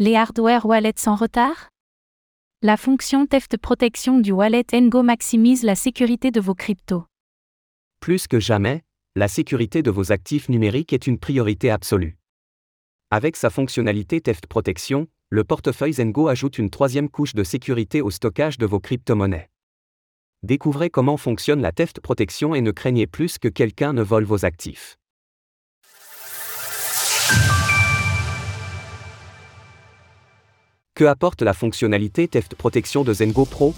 Les hardware wallets sans retard? La fonction Theft Protection du wallet Ngo maximise la sécurité de vos cryptos. Plus que jamais, la sécurité de vos actifs numériques est une priorité absolue. Avec sa fonctionnalité Theft Protection, le portefeuille Zengo ajoute une troisième couche de sécurité au stockage de vos crypto-monnaies. Découvrez comment fonctionne la Theft Protection et ne craignez plus que quelqu'un ne vole vos actifs. Que apporte la fonctionnalité Theft Protection de Zengo Pro?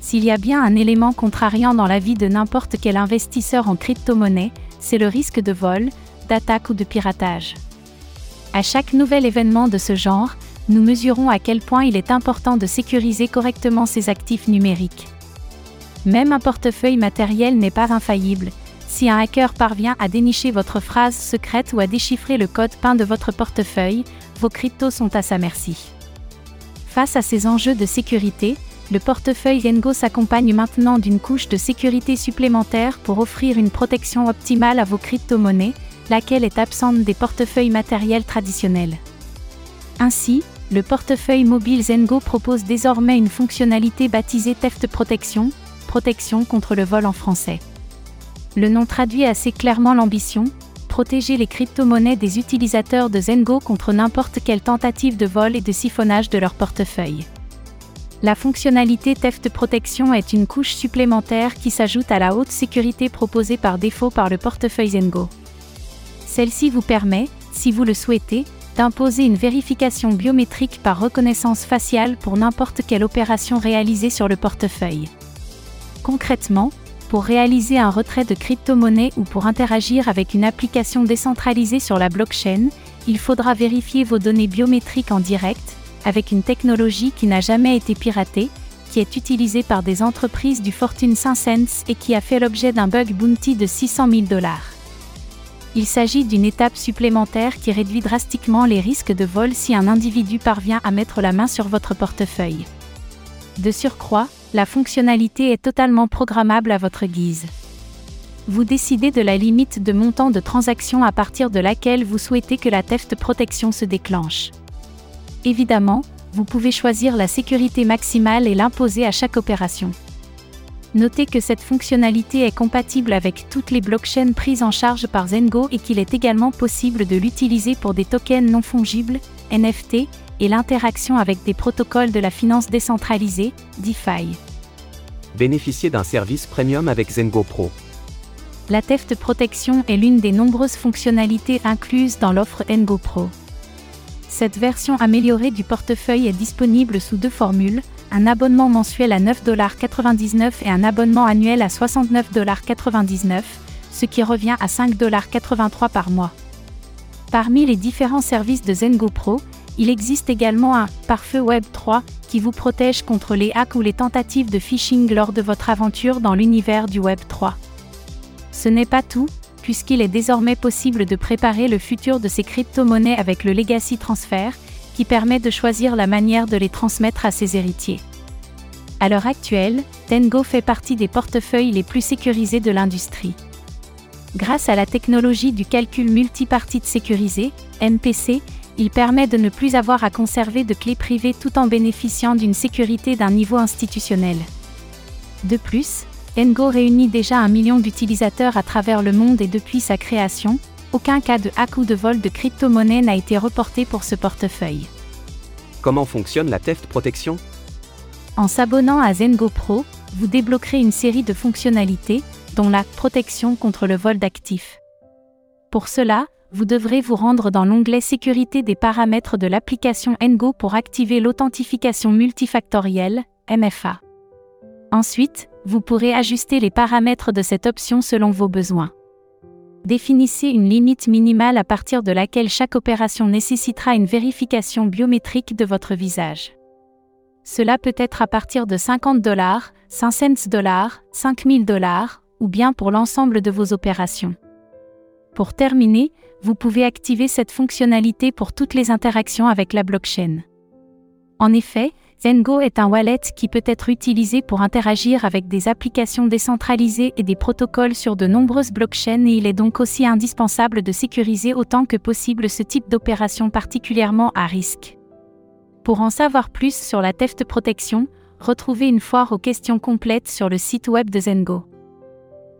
S'il y a bien un élément contrariant dans la vie de n'importe quel investisseur en crypto-monnaie, c'est le risque de vol, d'attaque ou de piratage. À chaque nouvel événement de ce genre, nous mesurons à quel point il est important de sécuriser correctement ses actifs numériques. Même un portefeuille matériel n'est pas infaillible. Si un hacker parvient à dénicher votre phrase secrète ou à déchiffrer le code PIN de votre portefeuille, vos cryptos sont à sa merci. Face à ces enjeux de sécurité, le portefeuille Rengo s'accompagne maintenant d'une couche de sécurité supplémentaire pour offrir une protection optimale à vos crypto-monnaies, laquelle est absente des portefeuilles matériels traditionnels. Ainsi, le portefeuille mobile Zengo propose désormais une fonctionnalité baptisée Theft Protection, protection contre le vol en français. Le nom traduit assez clairement l'ambition, protéger les crypto-monnaies des utilisateurs de Zengo contre n'importe quelle tentative de vol et de siphonnage de leur portefeuille. La fonctionnalité Theft Protection est une couche supplémentaire qui s'ajoute à la haute sécurité proposée par défaut par le portefeuille Zengo. Celle-ci vous permet, si vous le souhaitez, d'imposer une vérification biométrique par reconnaissance faciale pour n'importe quelle opération réalisée sur le portefeuille. Concrètement, pour réaliser un retrait de crypto-monnaie ou pour interagir avec une application décentralisée sur la blockchain, il faudra vérifier vos données biométriques en direct, avec une technologie qui n'a jamais été piratée, qui est utilisée par des entreprises du Fortune 500 et qui a fait l'objet d'un bug bounty de 600 000 dollars. Il s'agit d'une étape supplémentaire qui réduit drastiquement les risques de vol si un individu parvient à mettre la main sur votre portefeuille. De surcroît, la fonctionnalité est totalement programmable à votre guise. Vous décidez de la limite de montant de transaction à partir de laquelle vous souhaitez que la theft protection se déclenche. Évidemment, vous pouvez choisir la sécurité maximale et l'imposer à chaque opération. Notez que cette fonctionnalité est compatible avec toutes les blockchains prises en charge par Zengo et qu'il est également possible de l'utiliser pour des tokens non fongibles, NFT, et l'interaction avec des protocoles de la finance décentralisée, DeFi. Bénéficiez d'un service premium avec Zengo Pro. La Theft Protection est l'une des nombreuses fonctionnalités incluses dans l'offre Ngo Pro. Cette version améliorée du portefeuille est disponible sous deux formules, un abonnement mensuel à 9,99$ et un abonnement annuel à 69,99$, ce qui revient à 5,83$ par mois. Parmi les différents services de Zengo Pro, il existe également un pare-feu Web 3 qui vous protège contre les hacks ou les tentatives de phishing lors de votre aventure dans l'univers du Web 3. Ce n'est pas tout, puisqu'il est désormais possible de préparer le futur de ces crypto-monnaies avec le Legacy Transfer, qui permet de choisir la manière de les transmettre à ses héritiers. À l'heure actuelle, Tengo fait partie des portefeuilles les plus sécurisés de l'industrie. Grâce à la technologie du calcul multipartite sécurisé, MPC, il permet de ne plus avoir à conserver de clés privées tout en bénéficiant d'une sécurité d'un niveau institutionnel. De plus, Ngo réunit déjà un million d'utilisateurs à travers le monde et depuis sa création, aucun cas de hack ou de vol de crypto-monnaie n'a été reporté pour ce portefeuille. Comment fonctionne la Theft Protection? En s'abonnant à Zengo Pro, vous débloquerez une série de fonctionnalités, dont la protection contre le vol d'actifs. Pour cela, vous devrez vous rendre dans l'onglet Sécurité des paramètres de l'application Ngo pour activer l'authentification multifactorielle, MFA. Ensuite, vous pourrez ajuster les paramètres de cette option selon vos besoins. Définissez une limite minimale à partir de laquelle chaque opération nécessitera une vérification biométrique de votre visage. Cela peut être à partir de 50 dollars, 500 dollars, 5000 dollars, ou bien pour l'ensemble de vos opérations. Pour terminer, vous pouvez activer cette fonctionnalité pour toutes les interactions avec la blockchain. En effet, Zengo est un wallet qui peut être utilisé pour interagir avec des applications décentralisées et des protocoles sur de nombreuses blockchains et il est donc aussi indispensable de sécuriser autant que possible ce type d'opération particulièrement à risque. Pour en savoir plus sur la theft protection, retrouvez une foire aux questions complètes sur le site web de Zengo.